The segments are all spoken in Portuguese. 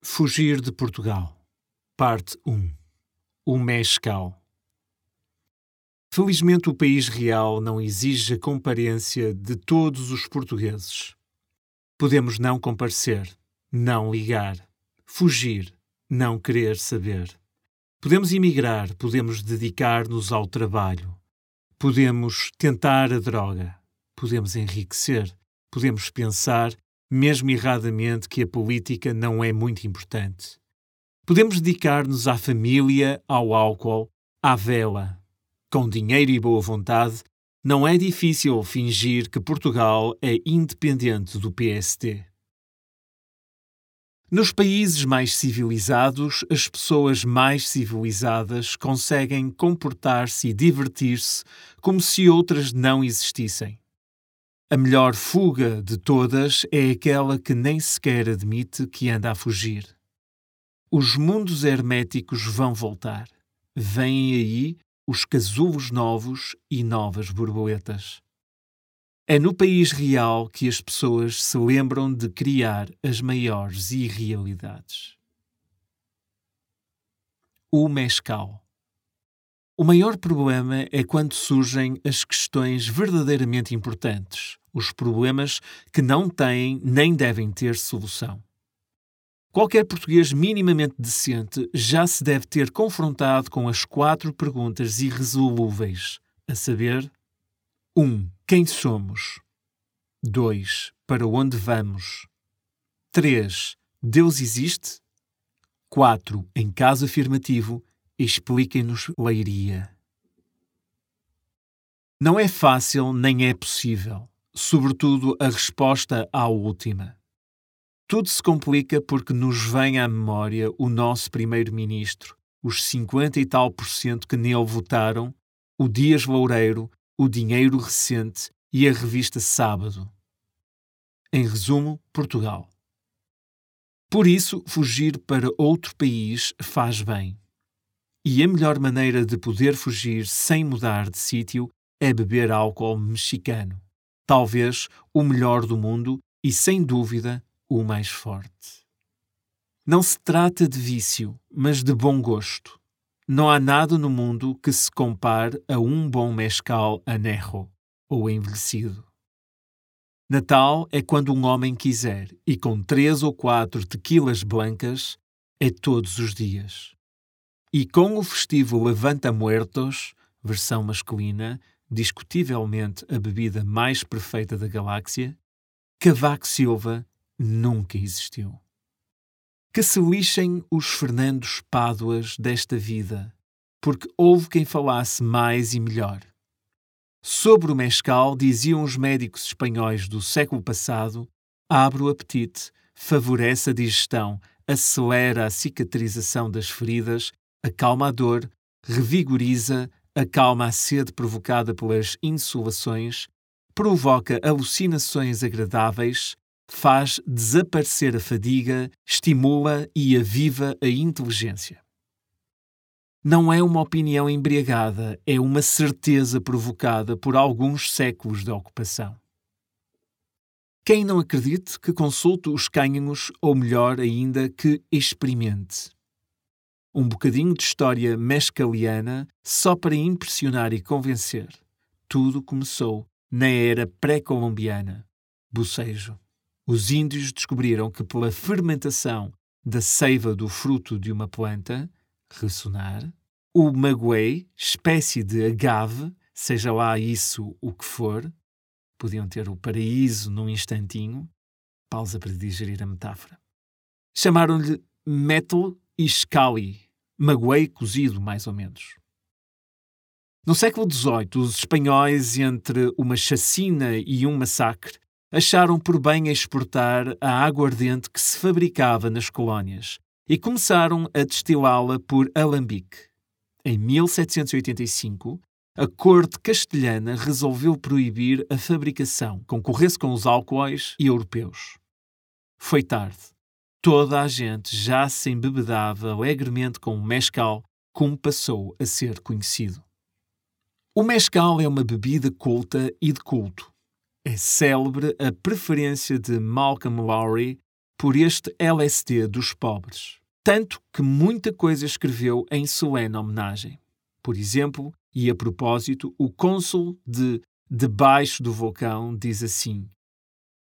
Fugir de Portugal. Parte 1 O Mescal Felizmente o país real não exige a comparência de todos os portugueses. Podemos não comparecer, não ligar, fugir, não querer saber. Podemos emigrar, podemos dedicar-nos ao trabalho, podemos tentar a droga, podemos enriquecer, podemos pensar mesmo erradamente, que a política não é muito importante. Podemos dedicar-nos à família, ao álcool, à vela. Com dinheiro e boa vontade, não é difícil fingir que Portugal é independente do PST. Nos países mais civilizados, as pessoas mais civilizadas conseguem comportar-se e divertir-se como se outras não existissem. A melhor fuga de todas é aquela que nem sequer admite que anda a fugir. Os mundos herméticos vão voltar. Vêm aí os casulos novos e novas borboletas. É no país real que as pessoas se lembram de criar as maiores irrealidades. O Mescal o maior problema é quando surgem as questões verdadeiramente importantes, os problemas que não têm nem devem ter solução. Qualquer português minimamente decente já se deve ter confrontado com as quatro perguntas irresolúveis, a saber: 1. Um, quem somos? 2. Para onde vamos? 3. Deus existe? 4. Em caso afirmativo, expliquem-nos Leiria. Não é fácil nem é possível, sobretudo a resposta à última. Tudo se complica porque nos vem à memória o nosso primeiro-ministro, os 50 e tal por cento que nele votaram, o Dias Loureiro, o dinheiro recente e a revista Sábado. Em resumo, Portugal. Por isso, fugir para outro país faz bem. E a melhor maneira de poder fugir sem mudar de sítio é beber álcool mexicano. Talvez o melhor do mundo e, sem dúvida, o mais forte. Não se trata de vício, mas de bom gosto. Não há nada no mundo que se compare a um bom mescal anerro, ou envelhecido. Natal é quando um homem quiser, e com três ou quatro tequilas blancas, é todos os dias. E com o festivo Levanta Muertos, versão masculina, discutivelmente a bebida mais perfeita da galáxia, Cavaco Silva nunca existiu. Que se lixem os Fernandos Páduas desta vida, porque houve quem falasse mais e melhor. Sobre o mescal, diziam os médicos espanhóis do século passado, abre o apetite, favorece a digestão, acelera a cicatrização das feridas acalma a dor, revigoriza, acalma a sede provocada pelas insolações, provoca alucinações agradáveis, faz desaparecer a fadiga, estimula e aviva a inteligência. Não é uma opinião embriagada, é uma certeza provocada por alguns séculos de ocupação. Quem não acredite que consulte os cânhamos, ou melhor ainda, que experimente um bocadinho de história mescaliana só para impressionar e convencer. Tudo começou na era pré-colombiana. Bocejo. Os índios descobriram que pela fermentação da seiva do fruto de uma planta, ressonar, o maguey, espécie de agave, seja lá isso o que for, podiam ter o paraíso num instantinho, pausa para digerir a metáfora. Chamaram-lhe metal e scali, magoei cozido, mais ou menos. No século XVIII, os espanhóis, entre uma chacina e um massacre, acharam por bem exportar a aguardente que se fabricava nas colónias e começaram a destilá-la por alambique. Em 1785, a corte castelhana resolveu proibir a fabricação, concorresse com os álcoois e europeus. Foi tarde. Toda a gente já se embebedava alegremente com o mescal, como passou a ser conhecido. O mescal é uma bebida culta e de culto. É célebre a preferência de Malcolm Lowry por este LSD dos pobres. Tanto que muita coisa escreveu em solene homenagem. Por exemplo, e a propósito, o cônsul de Debaixo do Vulcão diz assim: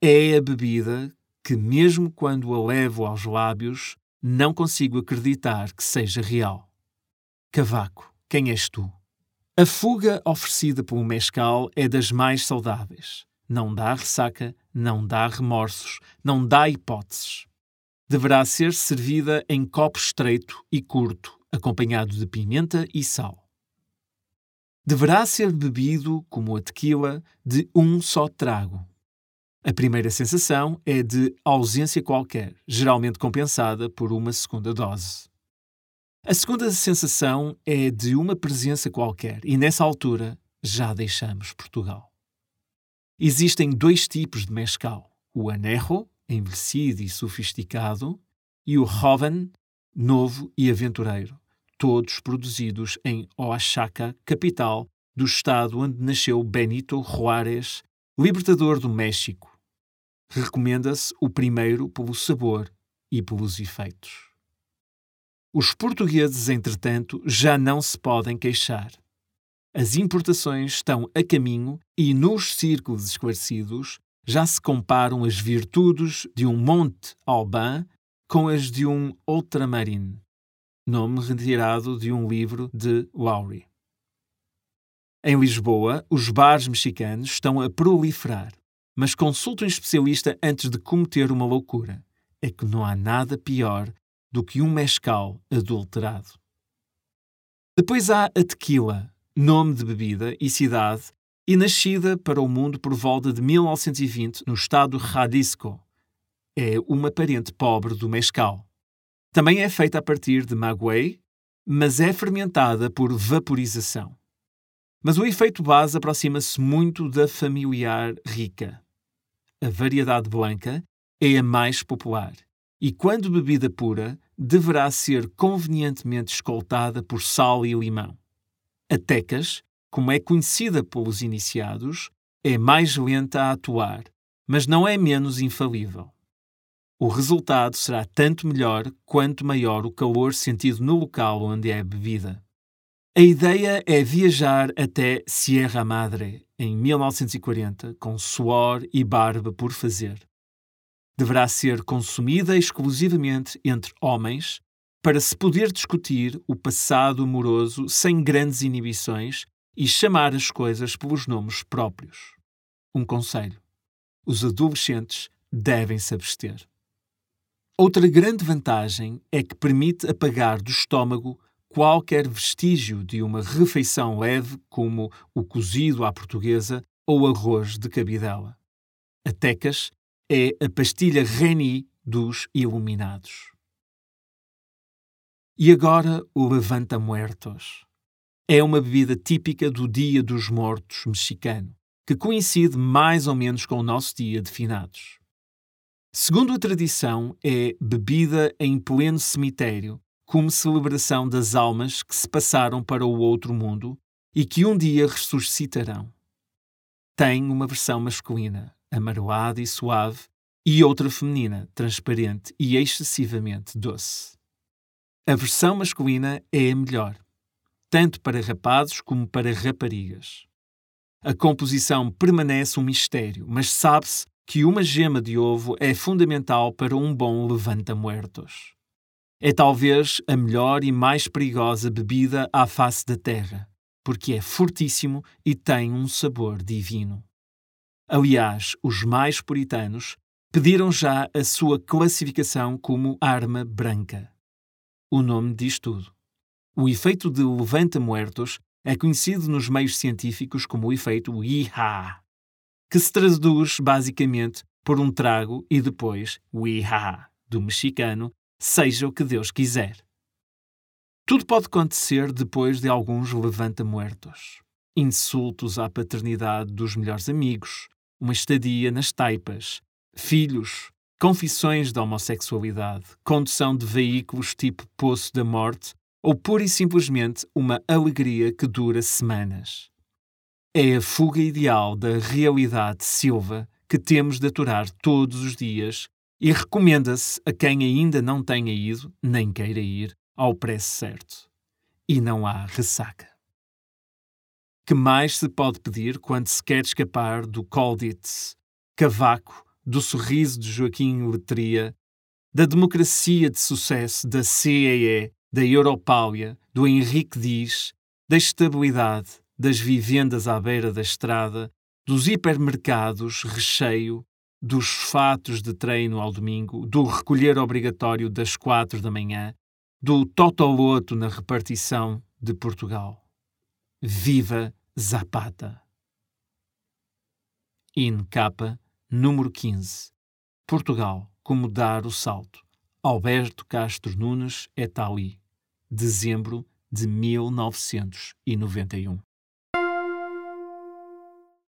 É a bebida que, mesmo quando a levo aos lábios, não consigo acreditar que seja real. Cavaco, quem és tu? A fuga oferecida pelo mescal é das mais saudáveis. Não dá ressaca, não dá remorsos, não dá hipóteses. Deverá ser servida em copo estreito e curto, acompanhado de pimenta e sal. Deverá ser bebido, como a tequila, de um só trago. A primeira sensação é de ausência qualquer, geralmente compensada por uma segunda dose. A segunda sensação é de uma presença qualquer, e nessa altura já deixamos Portugal. Existem dois tipos de mescal: o anerro, envelhecido e sofisticado, e o joven, novo e aventureiro, todos produzidos em Oaxaca, capital do estado onde nasceu Benito Juárez, libertador do México. Recomenda-se o primeiro pelo sabor e pelos efeitos. Os portugueses, entretanto, já não se podem queixar. As importações estão a caminho e, nos círculos esclarecidos, já se comparam as virtudes de um Monte Alban com as de um Ultramarine, nome retirado de um livro de Lowry. Em Lisboa, os bares mexicanos estão a proliferar, mas consulte um especialista antes de cometer uma loucura. É que não há nada pior do que um mescal adulterado. Depois há a tequila, nome de bebida e cidade, e nascida para o mundo por volta de 1920 no estado Jalisco. É uma parente pobre do mescal. Também é feita a partir de maguey, mas é fermentada por vaporização. Mas o efeito base aproxima-se muito da familiar rica. A variedade branca é a mais popular e, quando bebida pura, deverá ser convenientemente escoltada por sal e limão. A tecas, como é conhecida pelos iniciados, é mais lenta a atuar, mas não é menos infalível. O resultado será tanto melhor quanto maior o calor sentido no local onde é bebida. A ideia é viajar até Sierra Madre, em 1940, com suor e barba por fazer deverá ser consumida exclusivamente entre homens para se poder discutir o passado amoroso sem grandes inibições e chamar as coisas pelos nomes próprios. Um conselho: os adolescentes devem se abster. Outra grande vantagem é que permite apagar do estômago qualquer vestígio de uma refeição leve, como o cozido à portuguesa ou arroz de cabidela. A tecas é a pastilha Reni dos Iluminados. E agora o Levanta Muertos. É uma bebida típica do Dia dos Mortos mexicano, que coincide mais ou menos com o nosso Dia de Finados. Segundo a tradição, é bebida em pleno cemitério, como celebração das almas que se passaram para o outro mundo e que um dia ressuscitarão. Tem uma versão masculina, amaroada e suave, e outra feminina, transparente e excessivamente doce. A versão masculina é a melhor, tanto para rapazes como para raparigas. A composição permanece um mistério, mas sabe-se que uma gema de ovo é fundamental para um bom levanta-muertos. É talvez a melhor e mais perigosa bebida à face da terra, porque é fortíssimo e tem um sabor divino. Aliás, os mais puritanos pediram já a sua classificação como arma branca. O nome diz tudo. O efeito de levanta-muertos é conhecido nos meios científicos como o efeito IHA, que se traduz basicamente por um trago e depois o IHA, do mexicano, seja o que Deus quiser. Tudo pode acontecer depois de alguns levanta-muertos. Insultos à paternidade dos melhores amigos, uma estadia nas taipas, filhos, confissões de homossexualidade, condução de veículos tipo Poço da Morte ou pura e simplesmente uma alegria que dura semanas. É a fuga ideal da realidade silva que temos de aturar todos os dias e recomenda-se a quem ainda não tenha ido, nem queira ir, ao preço certo. E não há ressaca. Que mais se pode pedir quando se quer escapar do Colditz, Cavaco, do sorriso de Joaquim Letria, da democracia de sucesso da CEE, da Europália, do Henrique Diz, da estabilidade, das vivendas à beira da estrada, dos hipermercados, recheio, dos fatos de treino ao domingo, do recolher obrigatório das quatro da manhã, do totoloto na repartição de Portugal. Viva Zapata! In capa, número 15. Portugal, como dar o salto. Alberto Castro Nunes et al. Dezembro de 1991.